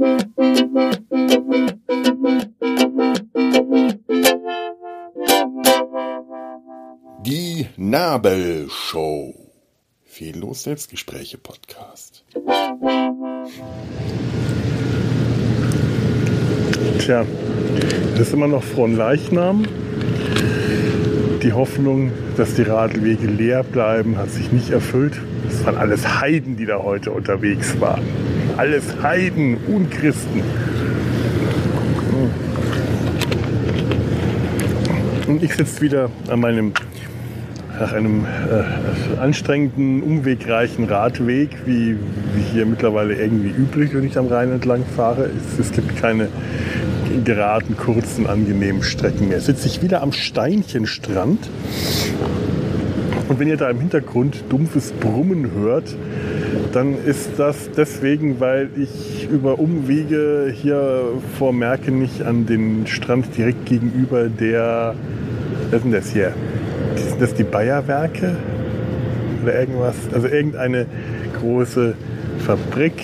Die Nabelshow. Fehllos Selbstgespräche Podcast. Tja, es ist immer noch Fronleichnam. Die Hoffnung, dass die Radwege leer bleiben, hat sich nicht erfüllt. Es waren alles Heiden, die da heute unterwegs waren. Alles Heiden, Unchristen. Und ich sitze wieder an meinem, nach einem äh, anstrengenden, umwegreichen Radweg, wie, wie hier mittlerweile irgendwie üblich, wenn ich am Rhein entlang fahre. Es, es gibt keine geraden, kurzen, angenehmen Strecken mehr. Sitze ich wieder am Steinchenstrand. Und wenn ihr da im Hintergrund dumpfes Brummen hört, dann ist das deswegen, weil ich über Umwege hier vor Merkenich an den Strand direkt gegenüber der was ist denn das hier? Sind das die Bayerwerke? Oder irgendwas? Also irgendeine große Fabrik.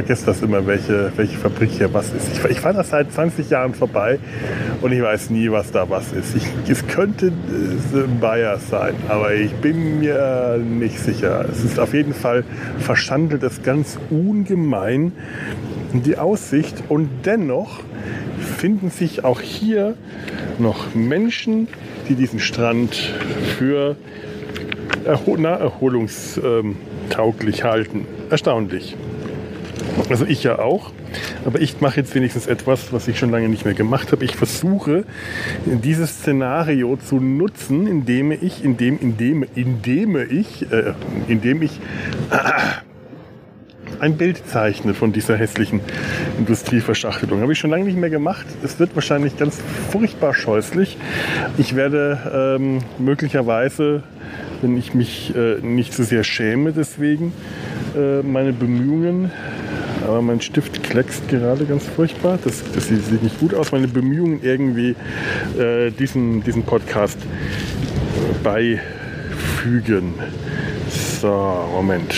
Vergesse das immer, welche, welche Fabrik hier was ist. Ich, ich fahre das seit 20 Jahren vorbei und ich weiß nie, was da was ist. Ich, es könnte äh, Bayer sein, aber ich bin mir nicht sicher. Es ist auf jeden Fall verschandelt es ganz ungemein die Aussicht und dennoch finden sich auch hier noch Menschen, die diesen Strand für erho erholungstauglich halten. Erstaunlich. Also ich ja auch. Aber ich mache jetzt wenigstens etwas, was ich schon lange nicht mehr gemacht habe. Ich versuche, dieses Szenario zu nutzen, indem ich, indem, indem, indem ich, äh, indem ich äh, ein Bild zeichne von dieser hässlichen Industrieverschachtelung. Habe ich schon lange nicht mehr gemacht. Es wird wahrscheinlich ganz furchtbar scheußlich. Ich werde ähm, möglicherweise, wenn ich mich äh, nicht so sehr schäme deswegen, äh, meine Bemühungen aber mein Stift kleckst gerade ganz furchtbar. Das, das sieht nicht gut aus. Meine Bemühungen irgendwie äh, diesen, diesen Podcast beifügen. So, Moment.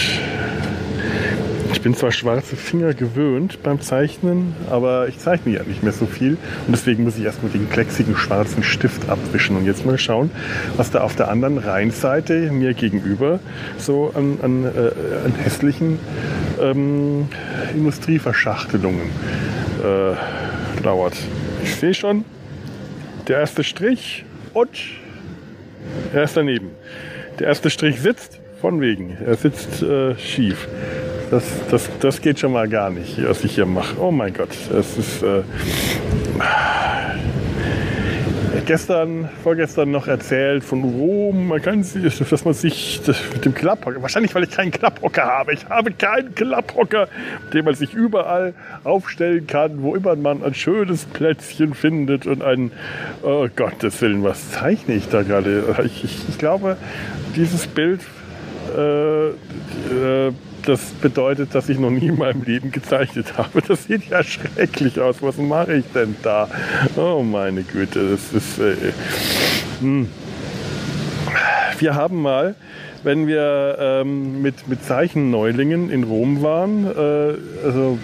Ich bin zwar schwarze Finger gewöhnt beim Zeichnen, aber ich zeichne ja nicht mehr so viel. Und deswegen muss ich erstmal den klecksigen schwarzen Stift abwischen. Und jetzt mal schauen, was da auf der anderen Rheinseite mir gegenüber so an, an, äh, an hässlichen ähm, Industrieverschachtelungen äh, dauert. Ich sehe schon, der erste Strich und er ist daneben. Der erste Strich sitzt, von wegen. Er sitzt äh, schief. Das, das, das geht schon mal gar nicht, was ich hier mache. Oh mein Gott, das ist äh, gestern, vorgestern noch erzählt von Rom. Man kann sich, dass man sich mit dem Klapphocker, wahrscheinlich weil ich keinen Klapphocker habe. Ich habe keinen Klapphocker, mit dem man sich überall aufstellen kann, wo immer man ein schönes Plätzchen findet und ein, oh Gottes Willen, was zeichne ich da gerade? Ich, ich, ich glaube, dieses Bild äh, äh, das bedeutet, dass ich noch nie in meinem Leben gezeichnet habe. Das sieht ja schrecklich aus. Was mache ich denn da? Oh meine Güte, das ist. Äh, hm. wir haben mal, wenn wir ähm, mit, mit Zeichenneulingen in Rom waren, äh, also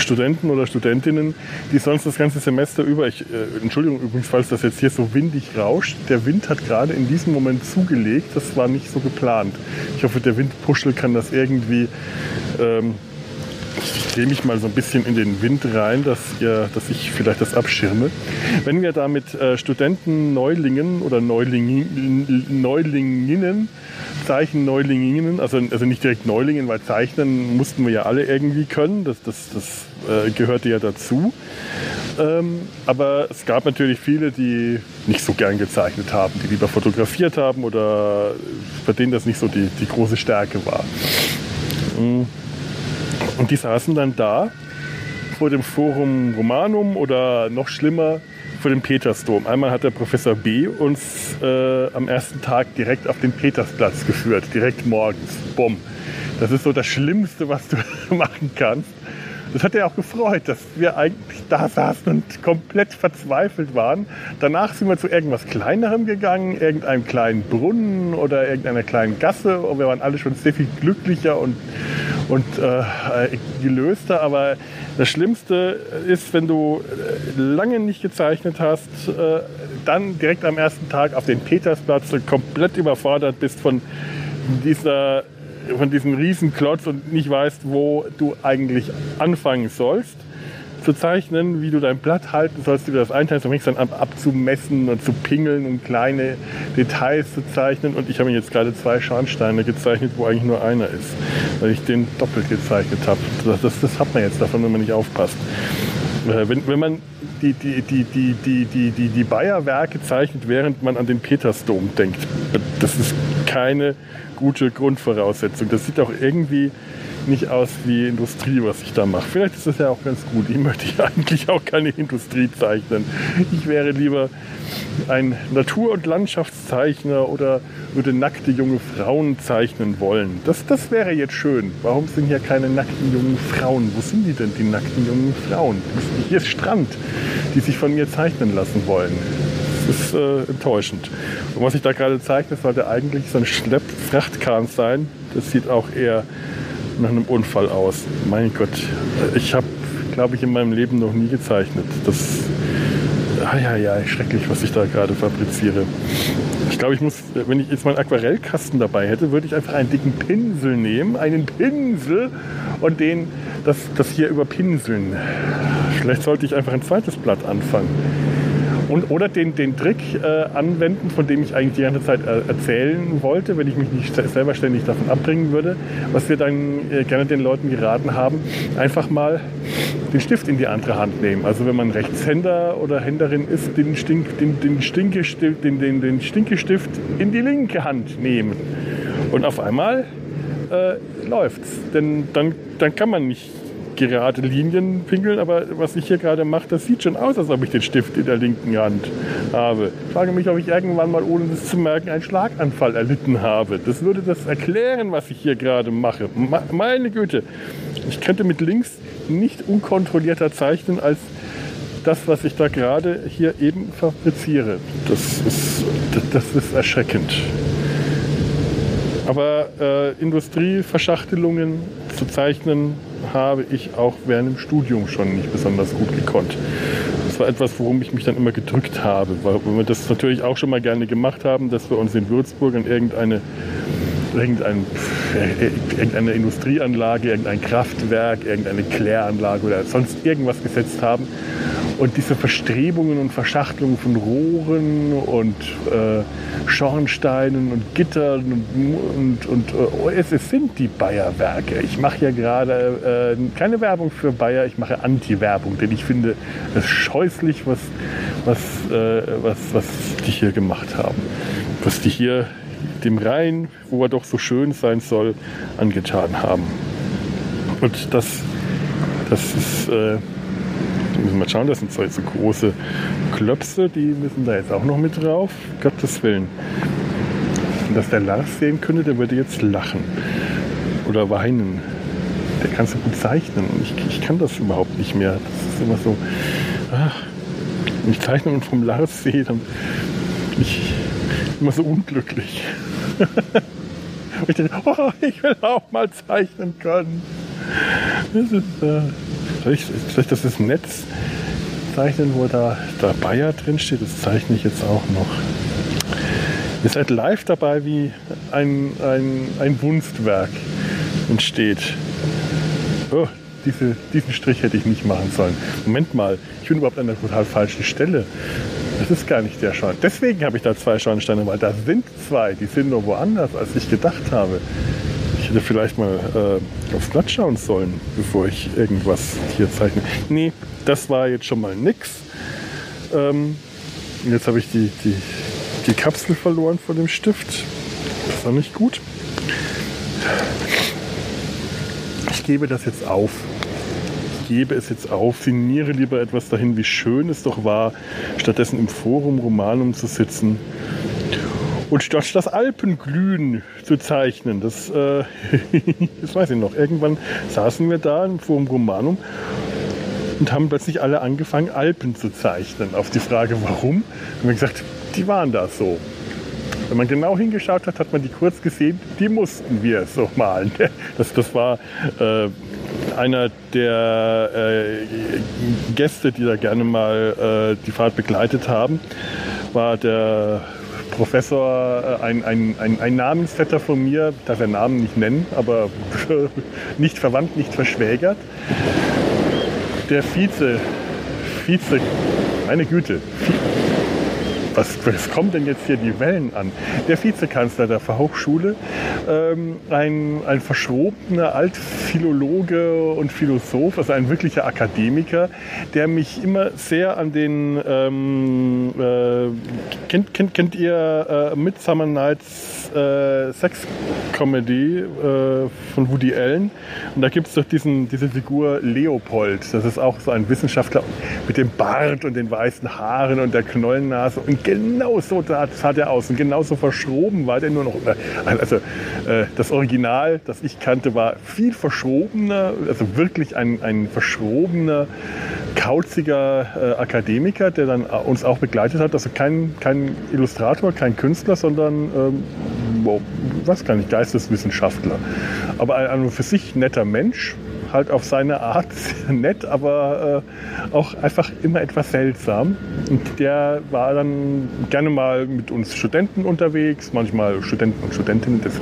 Studenten oder Studentinnen, die sonst das ganze Semester über, ich, äh, Entschuldigung übrigens, falls das jetzt hier so windig rauscht, der Wind hat gerade in diesem Moment zugelegt, das war nicht so geplant. Ich hoffe, der Windpuschel kann das irgendwie, ähm, ich drehe mich mal so ein bisschen in den Wind rein, dass, ihr, dass ich vielleicht das abschirme. Wenn wir da mit äh, Studenten, Neulingen oder Neulingen, Neulinginnen Zeichen Neulingen, also, also nicht direkt Neulingen, weil zeichnen mussten wir ja alle irgendwie können, das, das, das äh, gehörte ja dazu. Ähm, aber es gab natürlich viele, die nicht so gern gezeichnet haben, die lieber fotografiert haben oder bei denen das nicht so die, die große Stärke war. Mm. Und die saßen dann da vor dem Forum Romanum oder noch schlimmer für den Petersdom. Einmal hat der Professor B. uns äh, am ersten Tag direkt auf den Petersplatz geführt, direkt morgens. Bumm. Das ist so das Schlimmste, was du machen kannst. Das hat er auch gefreut, dass wir eigentlich da saßen und komplett verzweifelt waren. Danach sind wir zu irgendwas Kleinerem gegangen, irgendeinem kleinen Brunnen oder irgendeiner kleinen Gasse. Und wir waren alle schon sehr viel glücklicher und, und äh, gelöster. Aber das Schlimmste ist, wenn du äh, lange nicht gezeichnet hast, äh, dann direkt am ersten Tag auf den Petersplatz komplett überfordert bist von dieser von diesem Riesenklotz und nicht weißt, wo du eigentlich anfangen sollst zu zeichnen, wie du dein Blatt halten sollst, wie du das einteilen sollst, dann ab, abzumessen und zu pingeln und kleine Details zu zeichnen. Und ich habe jetzt gerade zwei Schornsteine gezeichnet, wo eigentlich nur einer ist, weil ich den doppelt gezeichnet habe. Das, das, das hat man jetzt davon, wenn man nicht aufpasst. Äh, wenn, wenn man die, die, die, die, die, die, die, die Bayer-Werke zeichnet, während man an den Petersdom denkt, das ist keine gute Grundvoraussetzung. Das sieht auch irgendwie nicht aus wie Industrie, was ich da mache. Vielleicht ist das ja auch ganz gut. Ich möchte ja eigentlich auch keine Industrie zeichnen. Ich wäre lieber ein Natur- und Landschaftszeichner oder würde nackte junge Frauen zeichnen wollen. Das, das wäre jetzt schön. Warum sind hier keine nackten jungen Frauen? Wo sind die denn, die nackten jungen Frauen? Hier ist Strand, die sich von mir zeichnen lassen wollen. Das ist äh, enttäuschend. Und was ich da gerade das sollte eigentlich so ein Schleppfrachtkahn sein. Das sieht auch eher nach einem Unfall aus. Mein Gott, ich habe, glaube ich, in meinem Leben noch nie gezeichnet. Das, ah ja, ja, schrecklich, was ich da gerade fabriziere. Ich glaube, ich muss, wenn ich jetzt meinen Aquarellkasten dabei hätte, würde ich einfach einen dicken Pinsel nehmen, einen Pinsel und den, das, das hier überpinseln. Vielleicht sollte ich einfach ein zweites Blatt anfangen. Und, oder den, den Trick äh, anwenden, von dem ich eigentlich die ganze Zeit äh, erzählen wollte, wenn ich mich nicht selber ständig davon abbringen würde, was wir dann äh, gerne den Leuten geraten haben, einfach mal den Stift in die andere Hand nehmen. Also wenn man Rechtshänder oder Händerin ist, den, Stink, den, den, Stinkestift, den, den, den Stinkestift in die linke Hand nehmen. Und auf einmal äh, läuft's. Denn dann, dann kann man nicht gerade Linien pinkeln, aber was ich hier gerade mache, das sieht schon aus, als ob ich den Stift in der linken Hand habe. Ich frage mich, ob ich irgendwann mal, ohne das zu merken, einen Schlaganfall erlitten habe. Das würde das erklären, was ich hier gerade mache. Meine Güte, ich könnte mit links nicht unkontrollierter zeichnen als das, was ich da gerade hier eben fabriziere. Das ist, das ist erschreckend. Aber äh, Industrieverschachtelungen zu zeichnen, habe ich auch während dem Studium schon nicht besonders gut gekonnt. Das war etwas, worum ich mich dann immer gedrückt habe, weil wir das natürlich auch schon mal gerne gemacht haben, dass wir uns in Würzburg an irgendeine irgendein, irgendeine Industrieanlage, irgendein Kraftwerk, irgendeine Kläranlage oder sonst irgendwas gesetzt haben und diese Verstrebungen und Verschachtelungen von Rohren und äh, Schornsteinen und Gittern und, und, und äh, es, sind die Bayer-Werke. Ich mache ja gerade äh, keine Werbung für Bayer, ich mache Anti-Werbung, denn ich finde es scheußlich, was, was, äh, was, was die hier gemacht haben. Was die hier dem Rhein, wo er doch so schön sein soll, angetan haben. Und das, das ist die müssen wir schauen, das sind so, so große Klöpse, die müssen da jetzt auch noch mit drauf. Gottes Willen. Wenn das der Lars sehen könnte, der würde jetzt lachen. Oder weinen. Der kann so gut zeichnen. Ich, ich kann das überhaupt nicht mehr. Das ist immer so. Ach, wenn ich Zeichnungen vom Lars sehe, dann bin ich immer so unglücklich. ich denke, oh, ich will auch mal zeichnen können. Das ist, äh soll ich, das ist Netz zeichnen, wo da, da Bayer drin steht? Das zeichne ich jetzt auch noch. Ihr seid live dabei, wie ein, ein, ein Wunstwerk entsteht. Oh, diese, diesen Strich hätte ich nicht machen sollen. Moment mal, ich bin überhaupt an der total falschen Stelle. Das ist gar nicht der Schornstein. Deswegen habe ich da zwei Schornsteine, weil da sind zwei, die sind nur woanders, als ich gedacht habe. Ich hätte vielleicht mal äh, aufs Blatt schauen sollen, bevor ich irgendwas hier zeichne. Nee, das war jetzt schon mal nix. Ähm, jetzt habe ich die, die, die Kapsel verloren von dem Stift. Das war nicht gut. Ich gebe das jetzt auf. Ich gebe es jetzt auf, signiere lieber etwas dahin, wie schön es doch war, stattdessen im Forum Romanum zu sitzen und statt das Alpenglühen zu zeichnen. Das, äh, das weiß ich noch. Irgendwann saßen wir da im Forum Romanum und haben plötzlich alle angefangen, Alpen zu zeichnen. Auf die Frage, warum, haben wir gesagt, die waren da so. Wenn man genau hingeschaut hat, hat man die kurz gesehen, die mussten wir so malen. Das, das war äh, einer der äh, Gäste, die da gerne mal äh, die Fahrt begleitet haben, war der Professor, äh, ein, ein, ein, ein Namensvetter von mir, darf er Namen nicht nennen, aber nicht verwandt, nicht verschwägert. Der Vize, Vize, meine Güte, was, was kommt denn jetzt hier die Wellen an? Der Vizekanzler der Fachhochschule, ähm, ein, ein verschrobener Altphilologe und Philosoph, also ein wirklicher Akademiker, der mich immer sehr an den, ähm, äh, kennt, kennt, kennt ihr äh, Midsummer Nights äh, Sex Comedy äh, von Woody Allen? Und da gibt es doch diesen, diese Figur Leopold, das ist auch so ein Wissenschaftler mit dem Bart und den weißen Haaren und der Knollennase und genau so sah der aus und genauso verschroben war der nur noch. Also äh, das Original, das ich kannte, war viel verschrobener, also wirklich ein, ein verschrobener, kauziger äh, Akademiker, der dann uns auch begleitet hat. Also kein, kein Illustrator, kein Künstler, sondern, ähm, was kann ich, Geisteswissenschaftler. Aber ein, ein für sich netter Mensch, halt auf seine Art nett, aber äh, auch einfach immer etwas seltsam. Und der war dann gerne mal mit uns Studenten unterwegs, manchmal Studenten und Studentinnen, das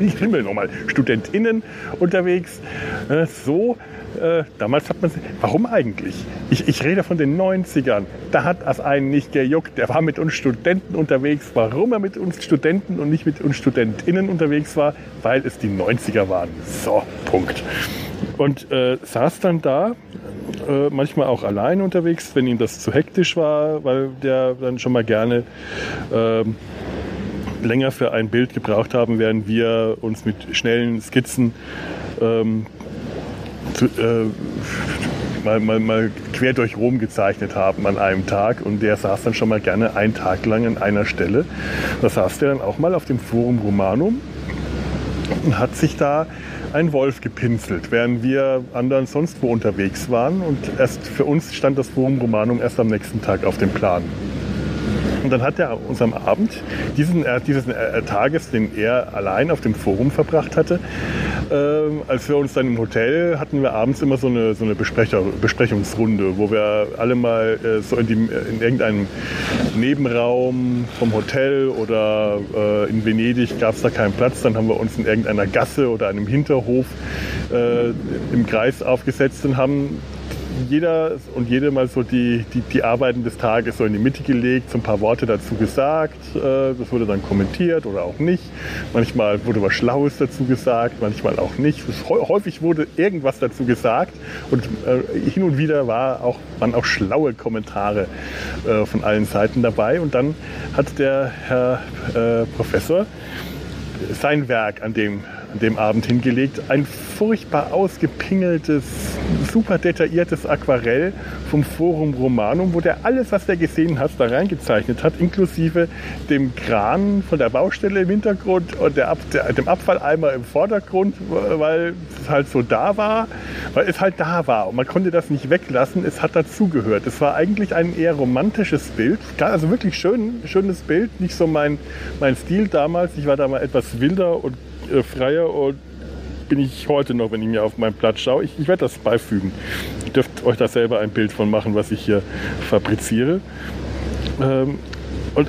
ich Himmel nochmal, Studentinnen unterwegs. Äh, so äh, damals hat man, warum eigentlich? Ich, ich, rede von den 90ern. Da hat es einen nicht gejuckt. Der war mit uns Studenten unterwegs. Warum er mit uns Studenten und nicht mit uns Studentinnen unterwegs war? Weil es die 90er waren. So, Punkt. Und äh, saß dann da, äh, manchmal auch allein unterwegs, wenn ihm das zu hektisch war, weil der dann schon mal gerne äh, länger für ein Bild gebraucht haben, während wir uns mit schnellen Skizzen ähm, äh, mal, mal, mal quer durch Rom gezeichnet haben an einem Tag. Und der saß dann schon mal gerne einen Tag lang an einer Stelle. Da saß der dann auch mal auf dem Forum Romanum und hat sich da ein Wolf gepinselt, während wir anderen sonst wo unterwegs waren. Und erst für uns stand das Forum Romanum erst am nächsten Tag auf dem Plan. Und dann hat er uns am Abend diesen, äh, diesen äh, Tages, den er allein auf dem Forum verbracht hatte, äh, als wir uns dann im Hotel hatten wir abends immer so eine, so eine Besprechungsrunde, wo wir alle mal äh, so in, die, in irgendeinem Nebenraum vom Hotel oder äh, in Venedig gab es da keinen Platz, dann haben wir uns in irgendeiner Gasse oder einem Hinterhof äh, im Kreis aufgesetzt und haben jeder und jede mal so die, die, die, Arbeiten des Tages so in die Mitte gelegt, so ein paar Worte dazu gesagt. Äh, das wurde dann kommentiert oder auch nicht. Manchmal wurde was Schlaues dazu gesagt, manchmal auch nicht. Häufig wurde irgendwas dazu gesagt und äh, hin und wieder war auch, waren auch schlaue Kommentare äh, von allen Seiten dabei. Und dann hat der Herr Professor sein Werk an dem an dem Abend hingelegt. Ein furchtbar ausgepingeltes, super detailliertes Aquarell vom Forum Romanum, wo der alles, was der gesehen hat, da reingezeichnet hat, inklusive dem Kran von der Baustelle im Hintergrund und der, der, dem Abfalleimer im Vordergrund, weil es halt so da war, weil es halt da war und man konnte das nicht weglassen, es hat dazugehört. Es war eigentlich ein eher romantisches Bild, also wirklich schön, schönes Bild, nicht so mein, mein Stil damals. Ich war da mal etwas wilder und äh, freier und bin ich heute noch, wenn ich mir auf meinen Platz schaue. Ich, ich werde das beifügen. Ihr dürft euch da selber ein Bild von machen, was ich hier fabriziere. Ähm, und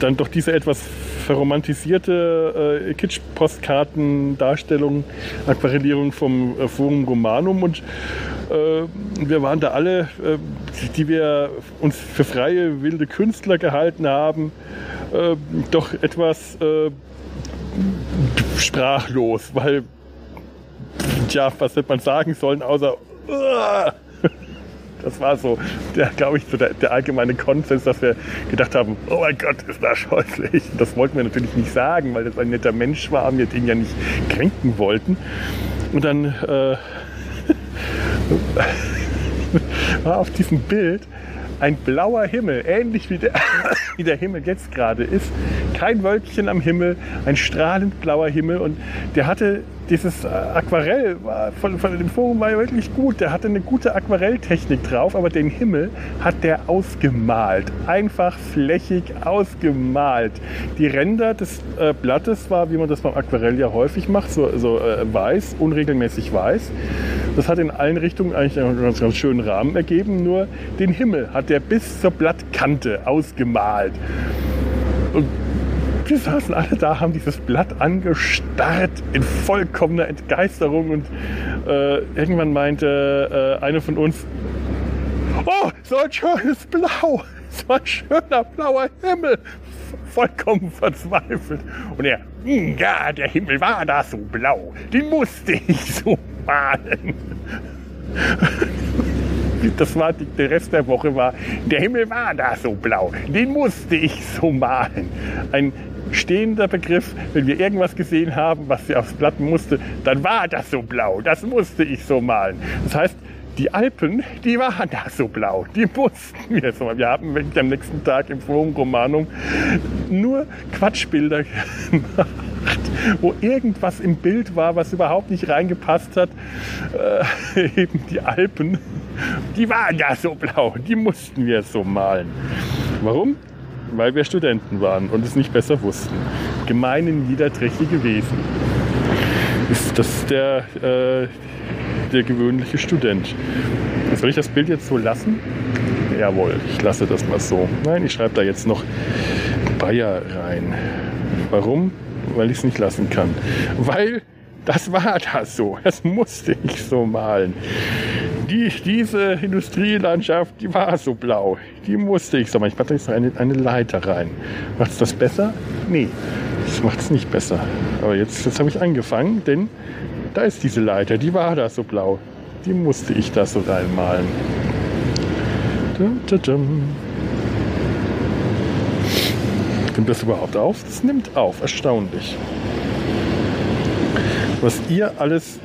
dann doch diese etwas verromantisierte äh, Kitsch-Postkarten-Darstellung, Aquarellierung vom äh, Forum Romanum und äh, wir waren da alle, äh, die wir uns für freie, wilde Künstler gehalten haben, äh, doch etwas äh, sprachlos, weil, tja, was hätte man sagen sollen, außer, das war so, der, glaube ich, so der, der, allgemeine Konsens, dass wir gedacht haben, oh mein Gott, ist das scheußlich. Das wollten wir natürlich nicht sagen, weil das ein netter Mensch war und wir den ja nicht kränken wollten. Und dann äh, war auf diesem Bild ein blauer Himmel, ähnlich wie der, wie der Himmel jetzt gerade ist, Kein Wölkchen am Himmel, ein strahlend blauer Himmel und der hatte dieses äh, Aquarell von, von dem Forum war wirklich gut. Der hatte eine gute Aquarelltechnik drauf, aber den Himmel hat der ausgemalt. Einfach flächig ausgemalt. Die Ränder des äh, Blattes war, wie man das beim Aquarell ja häufig macht, so, so äh, weiß, unregelmäßig weiß. Das hat in allen Richtungen eigentlich einen ganz, ganz schönen Rahmen ergeben. Nur den Himmel hat der bis zur Blattkante ausgemalt. Und wir saßen alle da, haben dieses Blatt angestarrt in vollkommener Entgeisterung und äh, irgendwann meinte äh, eine von uns, oh, so ein schönes Blau, so ein schöner blauer Himmel, vollkommen verzweifelt. Und er, hm, ja, der Himmel war da so blau, den musste ich so malen. Das war die, der Rest der Woche war, der Himmel war da so blau, den musste ich so malen. Ein stehender Begriff. Wenn wir irgendwas gesehen haben, was sie aufs Blatt musste, dann war das so blau. Das musste ich so malen. Das heißt, die Alpen, die waren da so blau. Die mussten wir so. Wir haben wirklich am nächsten Tag im Forum Romanum nur Quatschbilder gemacht wo irgendwas im Bild war, was überhaupt nicht reingepasst hat. Äh, eben die Alpen, die waren ja so blau, die mussten wir so malen. Warum? Weil wir Studenten waren und es nicht besser wussten. Gemeine, niederträchtige Wesen. Ist das der, äh, der gewöhnliche Student. Soll ich das Bild jetzt so lassen? Jawohl, ich lasse das mal so. Nein, ich schreibe da jetzt noch Bayer rein. Warum? Weil ich es nicht lassen kann. Weil das war das so. Das musste ich so malen die, diese Industrielandschaft, die war so blau. Die musste ich so machen. Ich mache jetzt eine, eine Leiter rein. Macht es das besser? Nee, das macht es nicht besser. Aber jetzt, jetzt habe ich angefangen, denn da ist diese Leiter, die war da so blau. Die musste ich da so reinmalen. Nimmt das überhaupt auf? Das nimmt auf, erstaunlich. Was ihr alles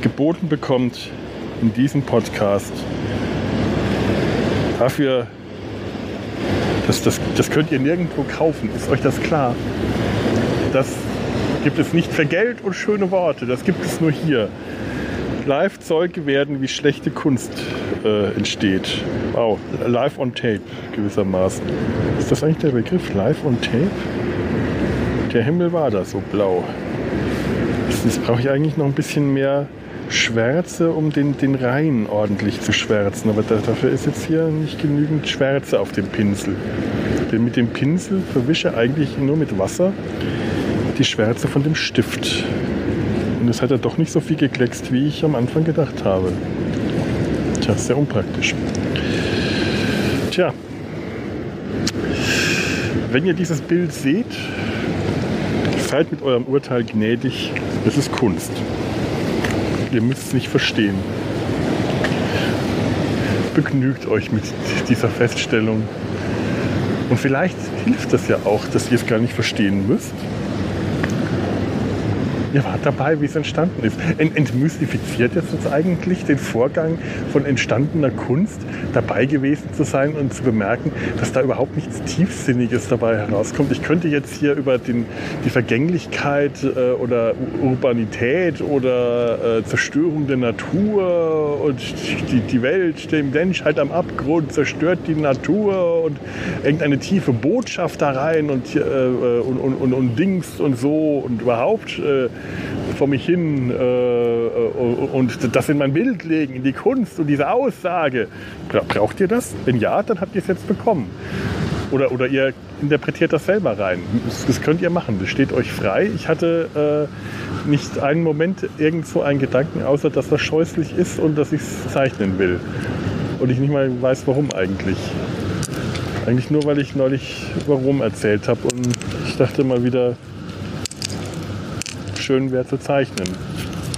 geboten bekommt, in diesem Podcast. Dafür, das, das, das könnt ihr nirgendwo kaufen, ist euch das klar? Das gibt es nicht für Geld und schöne Worte, das gibt es nur hier. Live Zeuge werden, wie schlechte Kunst äh, entsteht. Wow, live on tape gewissermaßen. Ist das eigentlich der Begriff? Live on tape? Der Himmel war da so blau. Jetzt brauche ich eigentlich noch ein bisschen mehr Schwärze, um den, den Rhein ordentlich zu schwärzen. Aber dafür ist jetzt hier nicht genügend Schwärze auf dem Pinsel. Denn mit dem Pinsel verwische eigentlich nur mit Wasser die Schwärze von dem Stift. Und es hat ja doch nicht so viel gekleckst, wie ich am Anfang gedacht habe. Tja, sehr unpraktisch. Tja, wenn ihr dieses Bild seht, seid mit eurem Urteil gnädig. Es ist Kunst. Ihr müsst es nicht verstehen. Begnügt euch mit dieser Feststellung. Und vielleicht hilft das ja auch, dass ihr es gar nicht verstehen müsst. Ihr wart dabei, wie es entstanden ist. Entmystifiziert jetzt uns eigentlich den Vorgang von entstandener Kunst, dabei gewesen zu sein und zu bemerken, dass da überhaupt nichts Tiefsinniges dabei herauskommt. Ich könnte jetzt hier über den, die Vergänglichkeit äh, oder Urbanität oder äh, Zerstörung der Natur und die, die Welt, der Menschheit am Abgrund zerstört die Natur und irgendeine tiefe Botschaft da rein und, äh, und, und, und, und Dings und so und überhaupt äh, vor mich hin äh, äh, und das in mein Bild legen, in die Kunst und diese Aussage. Braucht ihr das? Wenn ja, dann habt ihr es jetzt bekommen. Oder, oder ihr interpretiert das selber rein. Das, das könnt ihr machen, das steht euch frei. Ich hatte äh, nicht einen Moment irgendwo einen Gedanken, außer dass das scheußlich ist und dass ich es zeichnen will. Und ich nicht mal weiß, warum eigentlich. Eigentlich nur, weil ich neulich warum erzählt habe und ich dachte mal wieder, schön wäre zu zeichnen.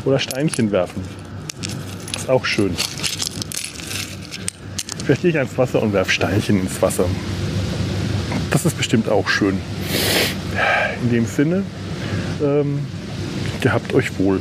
Oder Steinchen werfen. Ist auch schön. Vielleicht gehe ich ans Wasser und werfe Steinchen ins Wasser. Das ist bestimmt auch schön. In dem Sinne, ähm, gehabt euch wohl.